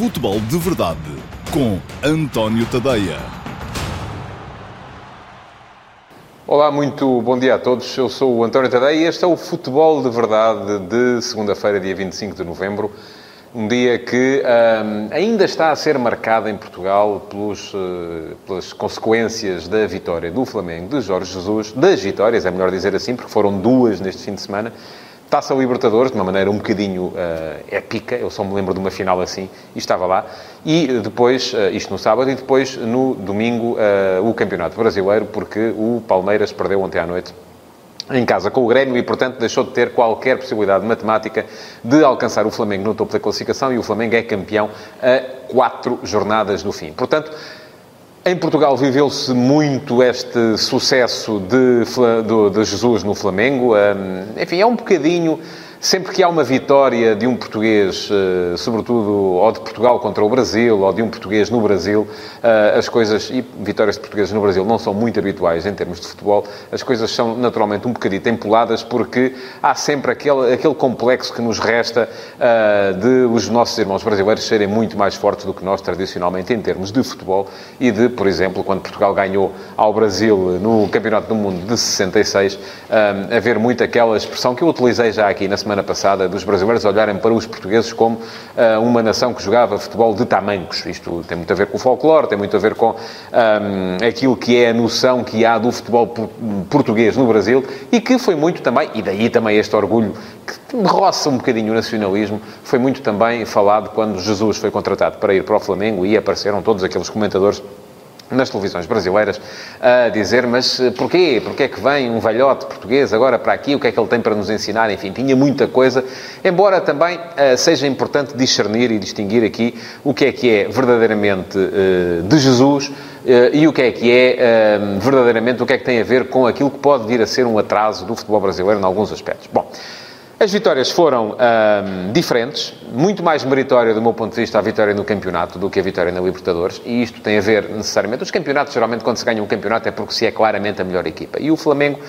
Futebol de Verdade com António Tadeia. Olá, muito bom dia a todos. Eu sou o António Tadeia e este é o Futebol de Verdade de segunda-feira, dia 25 de novembro. Um dia que hum, ainda está a ser marcado em Portugal pelos, uh, pelas consequências da vitória do Flamengo de Jorge Jesus, das vitórias, é melhor dizer assim, porque foram duas neste fim de semana, Taça Libertadores, de uma maneira um bocadinho uh, épica, eu só me lembro de uma final assim, e estava lá. E depois, uh, isto no sábado, e depois no domingo, uh, o Campeonato Brasileiro, porque o Palmeiras perdeu ontem à noite em casa com o Grêmio e, portanto, deixou de ter qualquer possibilidade matemática de alcançar o Flamengo no topo da classificação e o Flamengo é campeão a quatro jornadas do fim. Portanto, em Portugal viveu-se muito este sucesso de, de, de, Jesus no Flamengo. Enfim, é um bocadinho sempre que há uma vitória de um português, eh, sobretudo ou de Portugal contra o Brasil, ou de um português no Brasil, eh, as coisas, e vitórias de portugueses no Brasil não são muito habituais em termos de futebol, as coisas são naturalmente um bocadinho empoladas porque há sempre aquele, aquele complexo que nos resta eh, de os nossos irmãos brasileiros serem muito mais fortes do que nós tradicionalmente em termos de futebol e de, por exemplo, quando Portugal ganhou ao Brasil no Campeonato do Mundo de 66, haver muito aquela expressão que eu utilizei já aqui na semana semana passada, dos brasileiros olharem para os portugueses como uh, uma nação que jogava futebol de tamancos. Isto tem muito a ver com o folclore, tem muito a ver com um, ehm, aquilo que é a noção que há do futebol português no Brasil e que foi muito também, e daí também este orgulho que roça um bocadinho o nacionalismo, foi muito também falado quando Jesus foi contratado para ir para o Flamengo e apareceram todos aqueles comentadores nas televisões brasileiras a dizer, mas eh, porquê? Porquê é que vem um velhote português agora para aqui? O que é que ele tem para nos ensinar? Enfim, tinha muita coisa, embora também uh, seja importante discernir e distinguir aqui o que é que é verdadeiramente uh, de Jesus uh, e o que é que é verdadeiramente, o que é que tem a ver com aquilo que pode vir a ser um atraso do futebol brasileiro em alguns aspectos. Bom, as vitórias foram diferentes, muito mais meritória do meu ponto de vista a vitória no campeonato do que a vitória na Libertadores, e isto tem a ver necessariamente. Os campeonatos, geralmente, quando se ganha um campeonato, é porque se é claramente a melhor equipa. E o Flamengo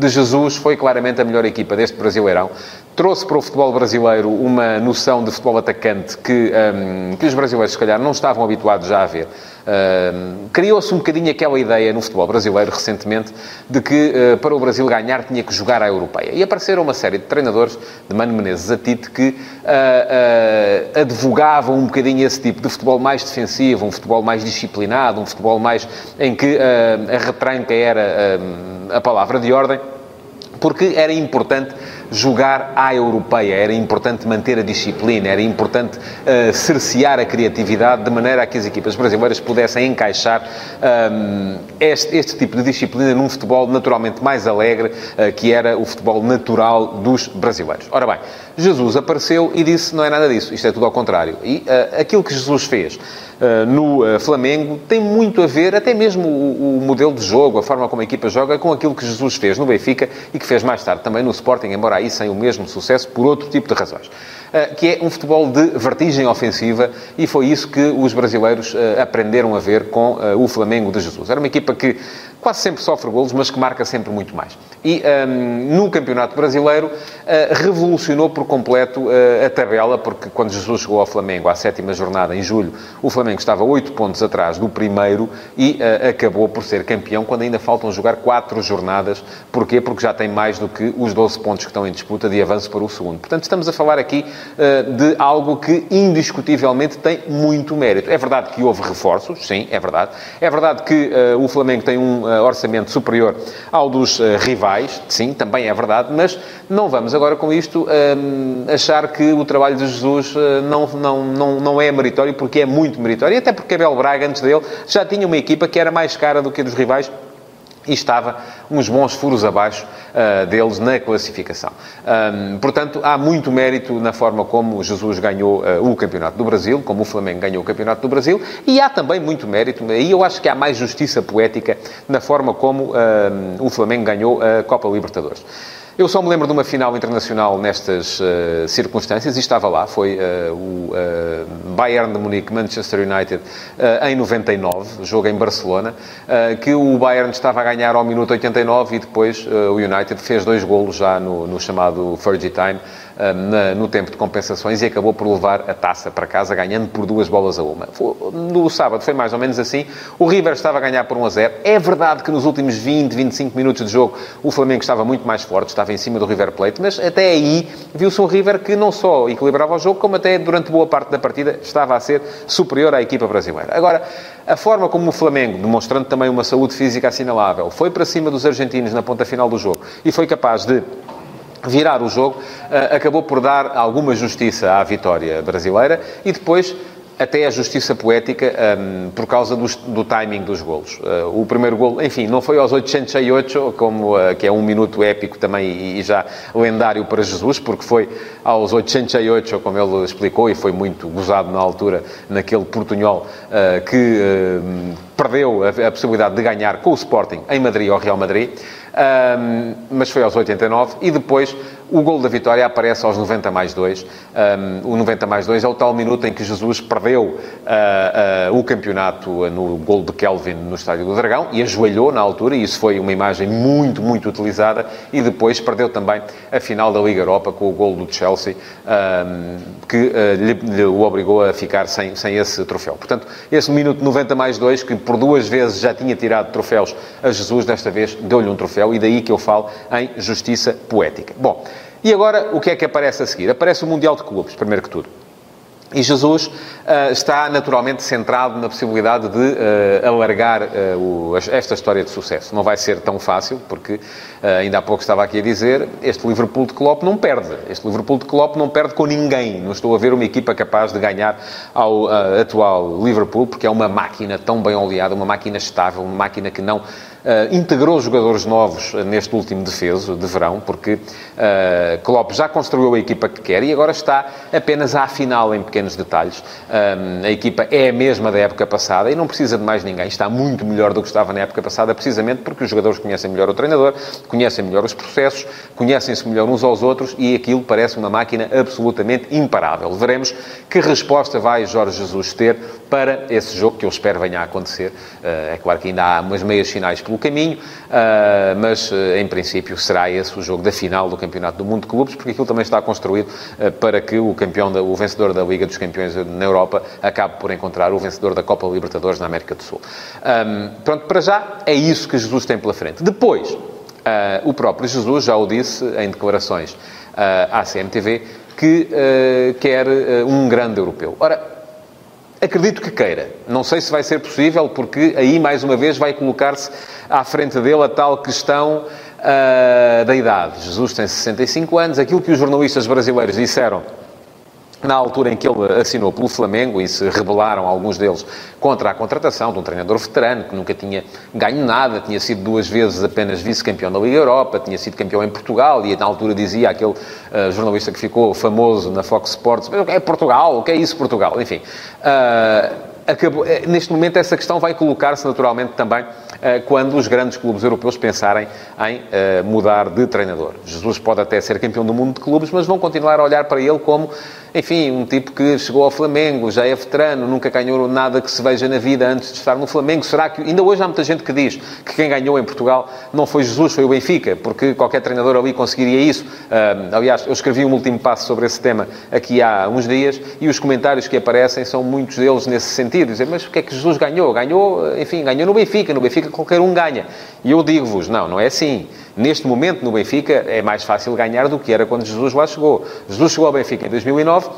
de Jesus foi claramente a melhor equipa deste Brasileirão. Trouxe para o futebol brasileiro uma noção de futebol atacante que, um, que os brasileiros, se calhar, não estavam habituados já a ver. Um, Criou-se um bocadinho aquela ideia no futebol brasileiro recentemente de que uh, para o Brasil ganhar tinha que jogar à europeia. E apareceram uma série de treinadores, de Mano Menezes a Tite, que uh, uh, advogavam um bocadinho esse tipo de futebol mais defensivo, um futebol mais disciplinado, um futebol mais em que a retranca era a palavra de ordem porque era importante jogar à europeia, era importante manter a disciplina, era importante uh, cercear a criatividade de maneira a que as equipas brasileiras pudessem encaixar um, este, este, tipo de disciplina num futebol naturalmente mais alegre, uh, que era o futebol natural dos brasileiros. Ora bem, Jesus apareceu e disse: não é nada disso, isto é tudo ao contrário. E uh, aquilo que Jesus fez no Flamengo tem muito a ver, até mesmo o, o, modelo de jogo, a forma como a equipa joga, com aquilo que Jesus fez no Benfica e que fez mais tarde também no Sporting, embora aí sem o mesmo sucesso, por outro tipo de razões. que é um futebol de vertigem ofensiva e foi isso que os brasileiros aprenderam a ver com o Flamengo de Jesus. Era uma equipa que quase sempre sofre golos, mas que marca sempre muito mais. E um, no Campeonato Brasileiro uh, revolucionou por completo uh, a tabela, porque quando Jesus chegou ao Flamengo à sétima jornada, em julho, o Flamengo estava 8 pontos atrás do primeiro e uh, acabou por ser campeão quando ainda faltam jogar 4 jornadas. Porquê? Porque já tem mais do que os 12 pontos que estão em disputa de avanço para o segundo. Portanto, estamos a falar aqui de algo que indiscutivelmente tem muito mérito. É verdade que houve reforços, sim, é verdade. É verdade que o Flamengo tem um uh, orçamento superior ao dos uh, rivais, sim, também é verdade, mas não vamos agora com isto uh, achar que o trabalho de Jesus não, não, não, não é meritório, porque é muito meritório, e até porque Abel Braga, antes dele, já tinha uma equipa que era mais cara do que a dos rivais e estava uns bons furos abaixo uh, deles na classificação. Um, portanto, há muito mérito na forma como Jesus ganhou uh, o Campeonato do Brasil, como o Flamengo ganhou o Campeonato do Brasil, e há também muito mérito, e eu acho que há mais justiça poética na forma como o Flamengo ganhou a Copa Libertadores. Eu só me lembro de uma final internacional nestas uh, circunstâncias e estava lá. Foi uh, o uh, Bayern de Munique, Manchester United, em 99, jogo em Barcelona, que o Bayern estava a ganhar ao minuto 89 e depois o United fez dois golos já no, no chamado Fergie Time na, no tempo de compensações e acabou por levar a taça para casa, ganhando por duas bolas a uma. No sábado foi mais ou menos assim. O River estava a ganhar por 1 a 0. É verdade que nos últimos 20, 25 minutos de jogo o Flamengo estava muito mais forte, estava em cima do River Plate, mas até aí viu-se um River que não só equilibrava o jogo, como até durante boa parte da partida estava a ser superior à equipa brasileira. Agora, a forma como o Flamengo, demonstrando também uma saúde física assinalável, foi para cima dos argentinos na ponta final do jogo e foi capaz de virar o jogo, eh, acabou por dar alguma justiça à vitória brasileira e depois até a justiça poética um, ehm, por causa do, do, timing dos golos. Uh, o primeiro golo, enfim, não foi aos 808, como, uh, que é um minuto épico também e, e, já lendário para Jesus, porque foi aos 808, como ele explicou, e foi muito gozado na altura, naquele portunhol, uh, que perdeu a, a, possibilidade de ganhar com o Sporting em Madrid ao Real Madrid, mas foi aos 89, e depois o gol da vitória aparece aos 90 mais 2. Um, o 90 mais 2 é o tal minuto em que Jesus perdeu uh, uh, o campeonato no gol de Kelvin no Estádio do Dragão e ajoelhou na altura, e isso foi uma imagem muito, muito utilizada, e depois perdeu também a final da Liga Europa com o gol do Chelsea, um, que uh, lhe, lhe, o obrigou a ficar sem, sem esse troféu. Portanto, esse minuto 90 mais 2, que por duas vezes já tinha tirado troféus a Jesus, desta vez deu-lhe um troféu, e daí que eu falo em justiça poética. Bom, e agora, o que é que aparece a seguir? Aparece o Mundial de Clubes, primeiro que tudo. E Jesus uh, está naturalmente centrado na possibilidade de uh, alargar uh, o, esta história de sucesso. Não vai ser tão fácil, porque ainda há pouco estava aqui a dizer, este Liverpool de Klopp não perde. Este Liverpool de Klopp não perde com ninguém. Não estou a ver uma equipa capaz de ganhar ao atual Liverpool, porque é uma máquina tão bem oleada, uma máquina estável, uma máquina que não Uh, integrou jogadores novos neste último defeso de verão, porque uh, Klopp já construiu a equipa que quer e agora está apenas a afiná-la em pequenos detalhes. Um, a equipa é a mesma da época passada e não precisa de mais ninguém. Está muito melhor do que estava na época passada, precisamente porque os jogadores conhecem melhor o treinador, conhecem melhor os processos, conhecem-se melhor uns aos outros e aquilo parece uma máquina absolutamente imparável. Veremos que resposta vai Jorge Jesus ter para esse jogo que eu espero venha a acontecer. Uh, é claro que ainda há umas meias finais pelo caminho, uh, mas uh, em princípio será esse o jogo da final do Campeonato do Mundo de Clubes, porque aquilo também está construído para que o campeão, o vencedor da Liga dos Campeões na Europa acabe por encontrar o vencedor da Copa Libertadores na América do Sul. Um, pronto, para já é isso que Jesus tem pela frente. Depois, o próprio Jesus já o disse em declarações à CMTV que quer um grande europeu. Ora, Acredito que queira. Não sei se vai ser possível, porque aí, mais uma vez, vai colocar-se à frente dele a tal questão uh, da idade. Jesus tem 65 anos. Aquilo que os jornalistas brasileiros disseram na altura em que ele assinou pelo Flamengo e se rebelaram alguns deles contra a contratação de um treinador veterano que nunca tinha ganho nada, tinha sido duas vezes apenas vice-campeão da Liga Europa, tinha sido campeão em Portugal e na altura dizia aquele uh, jornalista que ficou famoso na Fox Sports, é Portugal, o que é isso Portugal? Enfim, uh, acabou, eh, neste momento essa questão vai colocar-se naturalmente também quando os grandes clubes europeus pensarem em mudar de treinador. Jesus pode até ser campeão do mundo de clubes, mas vão continuar a olhar para ele como enfim, um tipo que chegou ao Flamengo, já é veterano, nunca ganhou nada que se veja na vida antes de estar no Flamengo. Será que. Ainda hoje há muita gente que diz que quem ganhou em Portugal não foi Jesus, foi o Benfica, porque qualquer treinador ali conseguiria isso. Uh, aliás, eu escrevi um último passo sobre esse tema aqui há uns dias e os comentários que aparecem são muitos deles nesse sentido. Dizer, mas o que é que Jesus ganhou? Ganhou, enfim, ganhou no Benfica. No Benfica qualquer um ganha. E eu digo-vos, não, não é assim. Neste momento, no Benfica, é mais fácil ganhar do que era quando Jesus lá chegou. Jesus chegou ao Benfica em 2009,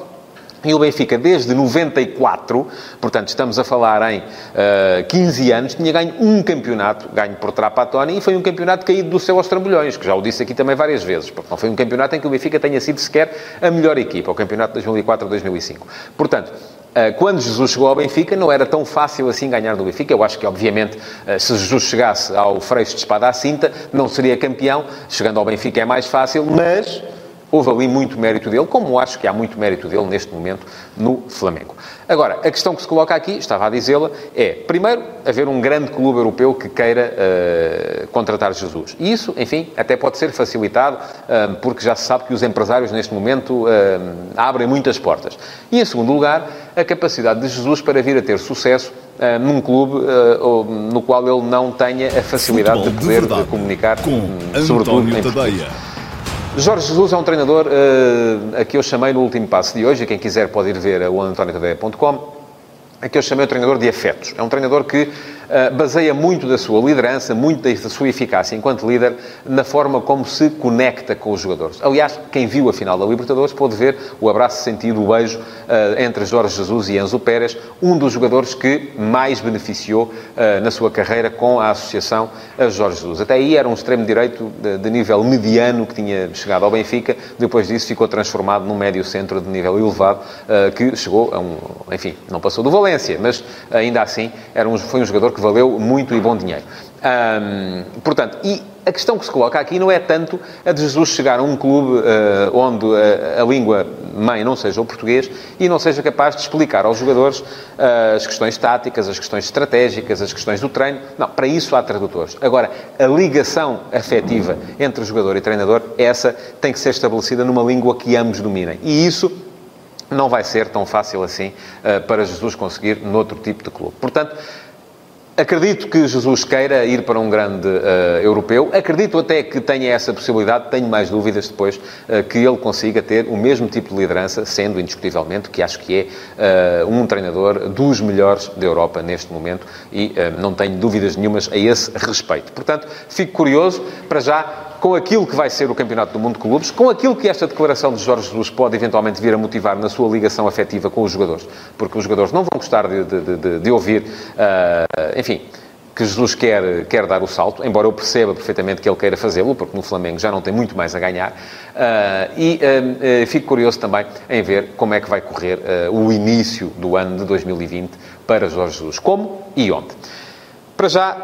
e o Benfica, desde 94, portanto, estamos a falar em uh, eh, 15 anos, tinha ganho um campeonato, ganho por Trapattoni, e foi um campeonato caído do céu aos trambolhões, que já o disse aqui também várias vezes, não foi um campeonato em que o Benfica tenha sido sequer a melhor equipa, o campeonato de 2004-2005. Portanto, eh, quando Jesus chegou ao Benfica, não era tão fácil assim ganhar do Benfica. Eu acho que, obviamente, eh, se Jesus chegasse ao freixo de espada à cinta, não seria campeão. Chegando ao Benfica é mais fácil, mas houve ali muito mérito dele, como acho que há muito mérito dele neste momento no Flamengo. Agora, a questão que se coloca aqui, estava a dizê-la, é, primeiro, haver um grande clube europeu que queira uh, contratar Jesus. E isso, enfim, até pode ser facilitado, uh, porque já se sabe que os empresários, neste momento, uh, abrem muitas portas. E, em segundo lugar, a capacidade de Jesus para vir a ter sucesso num clube no qual ele não tenha a facilidade Futebol de poder de comunicar, com sobretudo António Tadeia. Jorge Jesus é um treinador uh, a que eu chamei no último passo de hoje, e quem quiser pode ir ver o antoniotadeia.com, a que eu chamei o treinador de afetos. É um treinador que baseia muito da sua liderança, muito da sua eficácia enquanto líder, na forma como se conecta com os jogadores. Aliás, quem viu a final da Libertadores pôde ver o abraço sentido, o beijo uh, entre Jorge Jesus e Enzo Pérez, um dos jogadores que mais beneficiou uh, na sua carreira com a associação a Jorge Jesus. Até aí era um extremo-direito de, de, nível mediano que tinha chegado ao Benfica, depois disso ficou transformado num médio-centro de nível elevado, que chegou a um... Enfim, não passou do Valência, mas ainda assim era um, foi um jogador que valeu muito e bom dinheiro. portanto, e a questão que se coloca aqui não é tanto a de Jesus chegar a um clube uh, onde a, a, língua mãe não seja o português e não seja capaz de explicar aos jogadores uh, as questões táticas, as questões estratégicas, as questões do treino. Não, para isso há tradutores. Agora, a ligação afetiva entre jogador e treinador, essa tem que ser estabelecida numa língua que ambos dominem. E isso não vai ser tão fácil assim uh, para Jesus conseguir noutro tipo de clube. Portanto, Acredito que Jesus queira ir para um grande uh, europeu. Acredito até que tenha essa possibilidade. Tenho mais dúvidas depois uh, que ele consiga ter o mesmo tipo de liderança, sendo indiscutivelmente que acho que é uh, um treinador dos melhores da Europa neste momento e não tenho dúvidas nenhumas a esse respeito. Portanto, fico curioso. Para já, com aquilo que vai ser o Campeonato do Mundo de Clubes, com aquilo que esta declaração de Jorge Jesus pode eventualmente vir a motivar na sua ligação afetiva com os jogadores, porque os jogadores não vão gostar de, de, de, de ouvir, uh, enfim, que Jesus quer, quer dar o salto, embora eu perceba perfeitamente que ele queira fazê-lo, porque no Flamengo já não tem muito mais a ganhar. Uh, e uh, uh, fico curioso também em ver como é que vai correr o início do ano de 2020 para Jorge Jesus. Como e onde. Para já,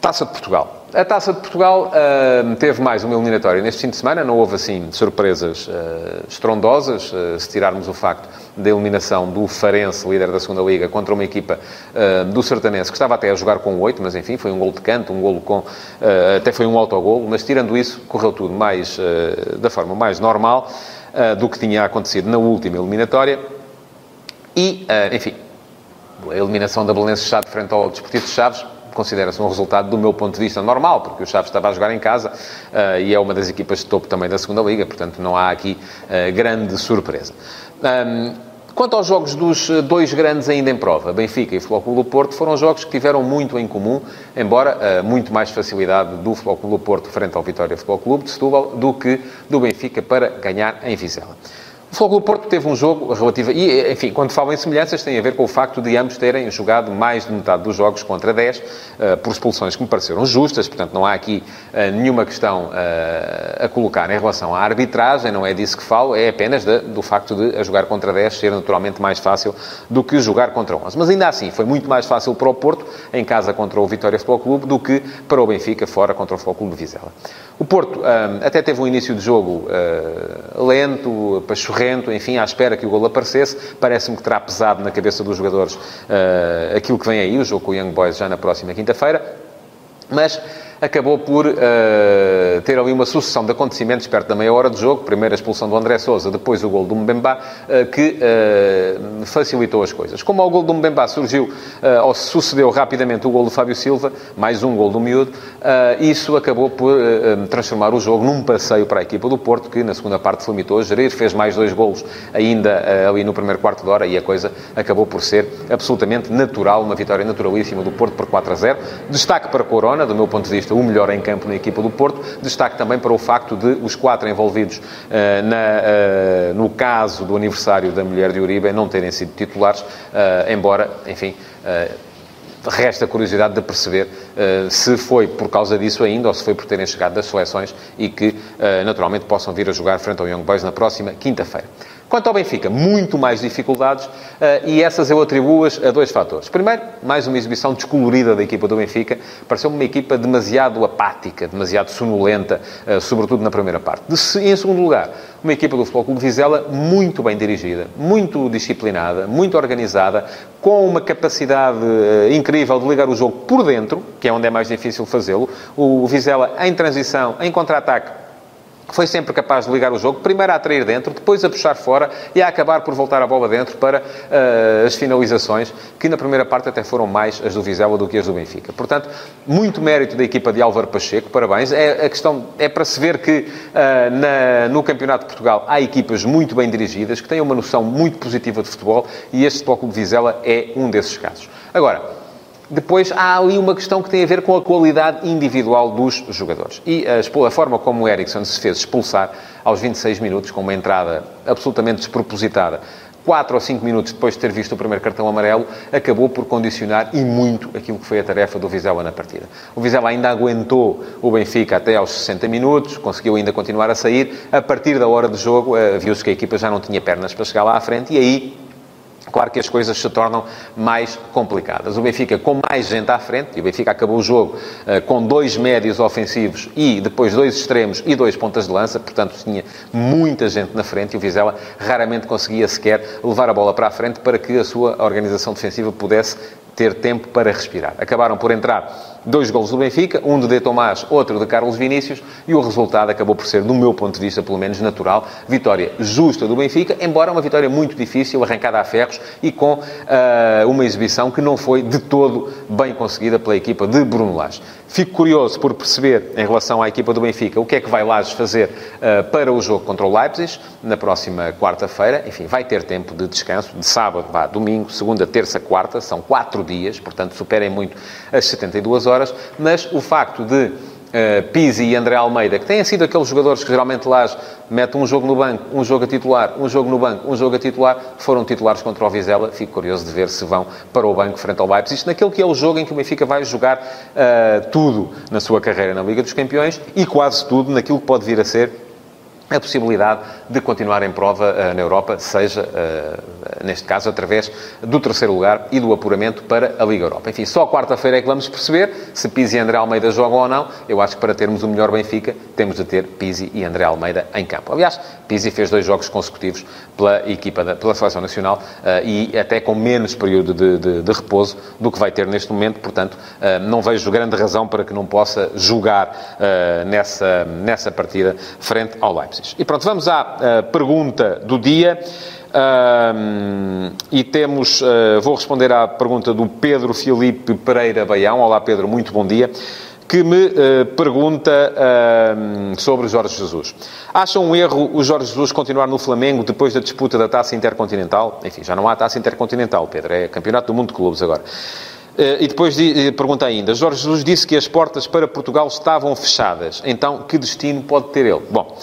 Taça de Portugal. A Taça de Portugal uh, teve mais uma eliminatória neste fim de semana, não houve assim surpresas uh, estrondosas, uh, se tirarmos o facto da eliminação do Farense, líder da segunda Liga, contra uma equipa do Sertanense, que estava até a jogar com oito, mas enfim, foi um gol de canto, um golo com... até foi um autogolo, mas tirando isso, correu tudo mais, da forma mais normal do que tinha acontecido na última eliminatória. E, enfim, a eliminação da Belenenses Chade frente ao Desportivo de Chaves considera-se um resultado, do meu ponto de vista, normal, porque o Chaves estava a jogar em casa uh, e é uma das equipas de topo também da segunda Liga, portanto não há aqui uh, grande surpresa. Um, Quanto aos jogos dos eh, dois grandes ainda em prova, Benfica e Clube do Porto, foram jogos que tiveram muito em comum, embora uh, muito mais facilidade do Clube do Porto frente ao Vitória Futebol Clube de Setúbal do que do Benfica para ganhar em Vizela. O Fogo do Porto teve um jogo relativo... E, enfim, quando falo em semelhanças, tem a ver com o facto de ambos terem jogado mais de metade dos jogos contra 10, uh, eh, por expulsões que me pareceram justas, portanto, não há aqui uh, nenhuma questão uh, a colocar em relação à arbitragem, não é disso que falo, é apenas de, do facto de a jogar contra 10 ser naturalmente mais fácil do que jogar contra 11. Mas ainda assim, foi muito mais fácil para o Porto, em casa contra o Vitória Futebol Clube, do que para o Benfica, fora contra o Futebol Clube de Vizela. O Porto até teve um início de jogo lento, pachorrento, enfim, à espera que o gol aparecesse. Parece-me que terá pesado na cabeça dos jogadores uh, aquilo que vem aí, o jogo com o Young Boys já na próxima quinta-feira. Mas acabou por uh, ter ali uma sucessão de acontecimentos perto da meia hora de jogo. Primeiro a expulsão do André Sousa, depois o gol do Mbemba, uh, que uh, facilitou as coisas. Como ao gol do Mbemba surgiu, ou sucedeu rapidamente o gol do Fábio Silva, mais um gol do Miúdo, isso acabou por transformar o jogo num passeio para a equipa do Porto, que na segunda parte limitou a gerir, fez mais dois golos ainda ali no primeiro quarto de hora e a coisa acabou por ser absolutamente natural, uma vitória naturalíssima do Porto por 4 a 0. Destaque para Corona, do meu ponto de vista, o melhor em campo na equipa do Porto. Destaque também para o facto de os quatro envolvidos uh, na, uh, no caso do aniversário da mulher de Uribe não terem sido titulares, uh, embora, enfim resta curiosidade de perceber uh, se foi por causa disso ainda ou se foi por terem chegado das seleções e que, uh, naturalmente, possam vir a jogar frente ao Young Boys na próxima quinta-feira. Quanto ao Benfica, muito mais dificuldades eh, e essas eu atribuo-as a dois fatores. Primeiro, mais uma exibição descolorida da equipa do Benfica. Pareceu-me uma equipa demasiado apática, demasiado sonolenta, eh, sobretudo na primeira parte. Em segundo lugar, uma equipa do Futebol Clube Vizela muito bem dirigida, muito disciplinada, muito organizada, com uma capacidade eh, incrível de ligar o jogo por dentro, que é onde é mais difícil fazê-lo. O Vizela, em transição, em contra-ataque, foi sempre capaz de ligar o jogo, primeiro a atrair dentro, depois a puxar fora e a acabar por voltar a bola dentro para uh, as finalizações, que na primeira parte até foram mais as do Vizela do que as do Benfica. Portanto, muito mérito da equipa de Álvaro Pacheco, parabéns. É, a questão é para se ver que uh, na, no Campeonato de Portugal há equipas muito bem dirigidas, que têm uma noção muito positiva de futebol e este Futebol Clube Vizela é um desses casos. Agora, depois há ali uma questão que tem a ver com a qualidade individual dos jogadores. E a, forma como o Ericsson se fez expulsar aos 26 minutos, com uma entrada absolutamente despropositada, 4 ou 5 minutos depois de ter visto o primeiro cartão amarelo, acabou por condicionar e muito aquilo que foi a tarefa do Vizela na partida. O Vizela ainda aguentou o Benfica até aos 60 minutos, conseguiu ainda continuar a sair. A partir da hora de jogo, eh, viu-se que a equipa já não tinha pernas para chegar lá à frente e aí claro que as coisas se tornam mais complicadas. O Benfica com mais gente à frente, e o Benfica acabou o jogo uh, com dois médios ofensivos e depois dois extremos e dois pontas de lança, portanto tinha muita gente na frente e o Vizela raramente conseguia sequer levar a bola para a frente para que a sua organização defensiva pudesse ter tempo para respirar. Acabaram por entrar dois golos do Benfica, um de De Tomás, outro de Carlos Vinícius, e o resultado acabou por ser, do meu ponto de vista, pelo menos natural, vitória justa do Benfica, embora uma vitória muito difícil, arrancada a ferros e com uh, uma exibição que não foi de todo bem conseguida pela equipa de Bruno Lage. Fico curioso por perceber, em relação à equipa do Benfica, o que é que vai Lages fazer uh, para o jogo contra o Leipzig, na próxima quarta-feira. Enfim, vai ter tempo de descanso, de sábado, vá, domingo, segunda, terça, quarta, são quatro dias, portanto superem muito as 72 horas, mas o facto de uh, Pizzi e André Almeida, que têm sido aqueles jogadores que geralmente lá metem um jogo no banco, um jogo a titular, um jogo no banco, um jogo a titular, foram titulares contra o Vizela. Fico curioso de ver se vão para o banco frente ao Leipzig, naquele que é o jogo em que o Benfica vai jogar uh, tudo na sua carreira na Liga dos Campeões e quase tudo naquilo que pode vir a ser a possibilidade de continuar em prova uh, na Europa, seja, uh, neste caso, através do terceiro lugar e do apuramento para a Liga Europa. Enfim, só quarta-feira é que vamos perceber se Pizzi e André Almeida jogam ou não. Eu acho que para termos o melhor Benfica, temos de ter Pizzi e André Almeida em campo. Aliás, Pizzi fez dois jogos consecutivos pela equipa, da, pela Seleção Nacional uh, e até com menos período de, de, de, repouso do que vai ter neste momento. Portanto, não vejo grande razão para que não possa jogar nessa, nessa partida frente ao Leipzig. E pronto, vamos à uh, pergunta do dia. Uh, e temos, uh, vou responder à pergunta do Pedro Filipe Pereira Baião. Olá, Pedro, muito bom dia. Que me uh, pergunta sobre Jorge Jesus. Acha um erro o Jorge Jesus continuar no Flamengo depois da disputa da taça intercontinental? Enfim, já não há taça intercontinental, Pedro, é campeonato do mundo de clubes agora. E depois pergunta ainda: Jorge Jesus disse que as portas para Portugal estavam fechadas. Então, que destino pode ter ele? Bom.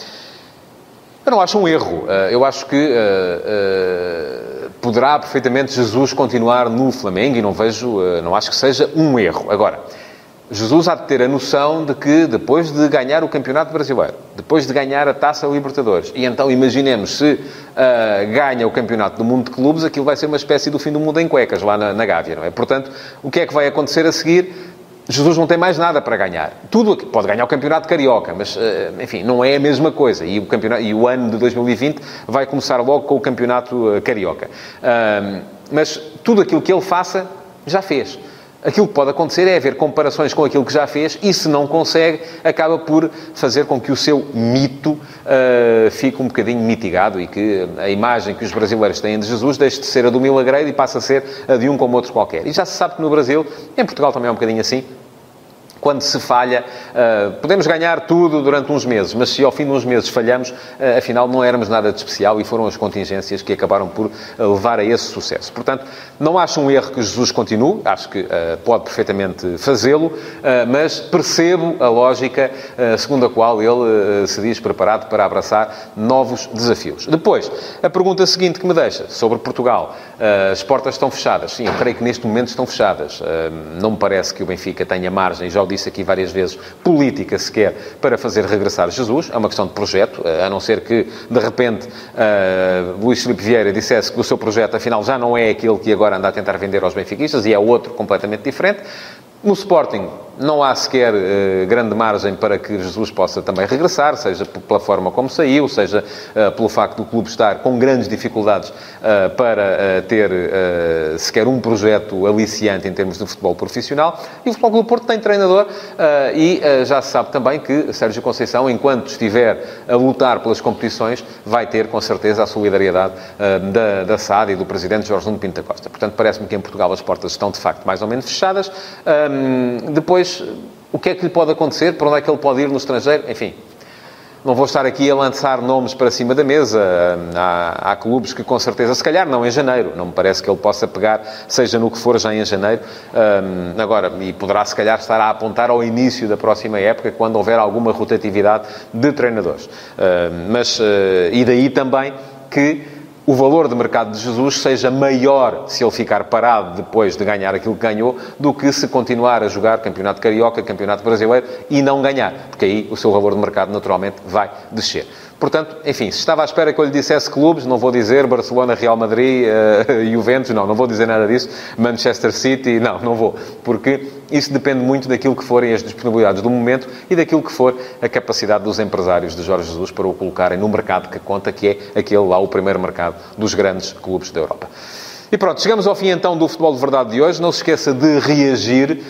Eu não acho um erro. Eh, eu acho que uh, uh, poderá perfeitamente Jesus continuar no Flamengo e não vejo, uh, não acho que seja um erro. Agora, Jesus há de ter a noção de que depois de ganhar o Campeonato Brasileiro, depois de ganhar a Taça Libertadores, e então imaginemos se ganha o Campeonato do Mundo de Clubes, aquilo vai ser uma espécie do fim do mundo em cuecas lá na, na Gávea, não é? Portanto, o que é que vai acontecer a seguir? Jesus não tem mais nada para ganhar. Tudo pode ganhar o campeonato carioca, mas eh, enfim, não é a mesma coisa. E o, campeonato, e o ano de 2020 vai começar logo com o campeonato eh, carioca. mas tudo aquilo que ele faça, já fez. Aquilo que pode acontecer é haver comparações com aquilo que já fez e, se não consegue, acaba por fazer com que o seu mito uh, fique um bocadinho mitigado e que a imagem que os brasileiros têm de Jesus deixe de ser a do milagreiro e passe a ser a de um como outro qualquer. E já se sabe que no Brasil, em Portugal também é um bocadinho assim, quando se falha, uh, podemos ganhar tudo durante uns meses, mas se ao fim de uns meses falhamos, uh, afinal não éramos nada de especial e foram as contingências que acabaram por uh, levar a esse sucesso. Portanto, não acho um erro que Jesus continue, acho que pode perfeitamente fazê-lo, mas percebo a lógica segundo a qual ele se diz preparado para abraçar novos desafios. Depois, a pergunta seguinte que me deixa sobre Portugal. as portas estão fechadas. Sim, eu creio que neste momento estão fechadas. não me parece que o Benfica tenha margem, já o disse aqui várias vezes, política sequer para fazer regressar Jesus. É uma questão de projeto, a não ser que, de repente, uh, Luís Filipe Vieira dissesse que o seu projeto, afinal, já não é aquele que agora anda a tentar vender aos benfiquistas e é outro completamente diferente. No Sporting, não há sequer uh, grande margem para que Jesus possa também regressar, seja pela forma como saiu, seja uh, pelo facto do clube estar com grandes dificuldades uh, para ter sequer um projeto aliciante em termos de futebol profissional. E o Futebol Clube Porto tem treinador e já se sabe também que Sérgio Conceição, enquanto estiver a lutar pelas competições, vai ter com certeza a solidariedade da, da SAD e do presidente Jorge Nuno Pinto Costa. Portanto, parece-me que em Portugal as portas estão de facto mais ou menos fechadas. Um, depois, o que é que lhe pode acontecer? Para onde é que ele pode ir no estrangeiro? Enfim, não vou estar aqui a lançar nomes para cima da mesa. Há, há, clubes que, com certeza, se calhar não em janeiro, não me parece que ele possa pegar, seja no que for, já em janeiro. Um, agora, e poderá, se calhar, estar a apontar ao início da próxima época, quando houver alguma rotatividade de treinadores. Um, mas, uh, e daí também que o valor de mercado de Jesus seja maior se ele ficar parado depois de ganhar aquilo que ganhou, do que se continuar a jogar Campeonato Carioca, Campeonato Brasileiro e não ganhar, porque aí o seu valor de mercado naturalmente vai descer. Portanto, enfim, se estava à espera que eu lhe dissesse clubes, não vou dizer Barcelona, Real Madrid, uh, Juventus, não, não vou dizer nada disso. Manchester City, não, não vou. Porque isso depende muito daquilo que forem as disponibilidades do momento e daquilo que for a capacidade dos empresários de Jorge Jesus para o colocarem no mercado que conta, que é aquele lá, o primeiro mercado dos grandes clubes da Europa. E pronto, chegamos ao fim então do Futebol de Verdade de hoje. Não se esqueça de reagir,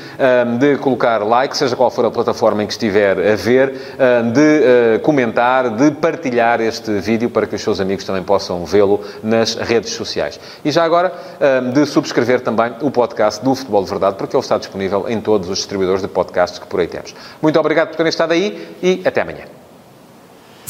de colocar like, seja qual for a plataforma em que estiver a ver, de eh, comentar, de partilhar este vídeo para que os seus amigos também possam vê-lo nas redes sociais. E já agora, de subscrever também o podcast do Futebol de Verdade, porque ele está disponível em todos os distribuidores de podcasts que por aí temos. Muito obrigado por terem estado aí e até amanhã.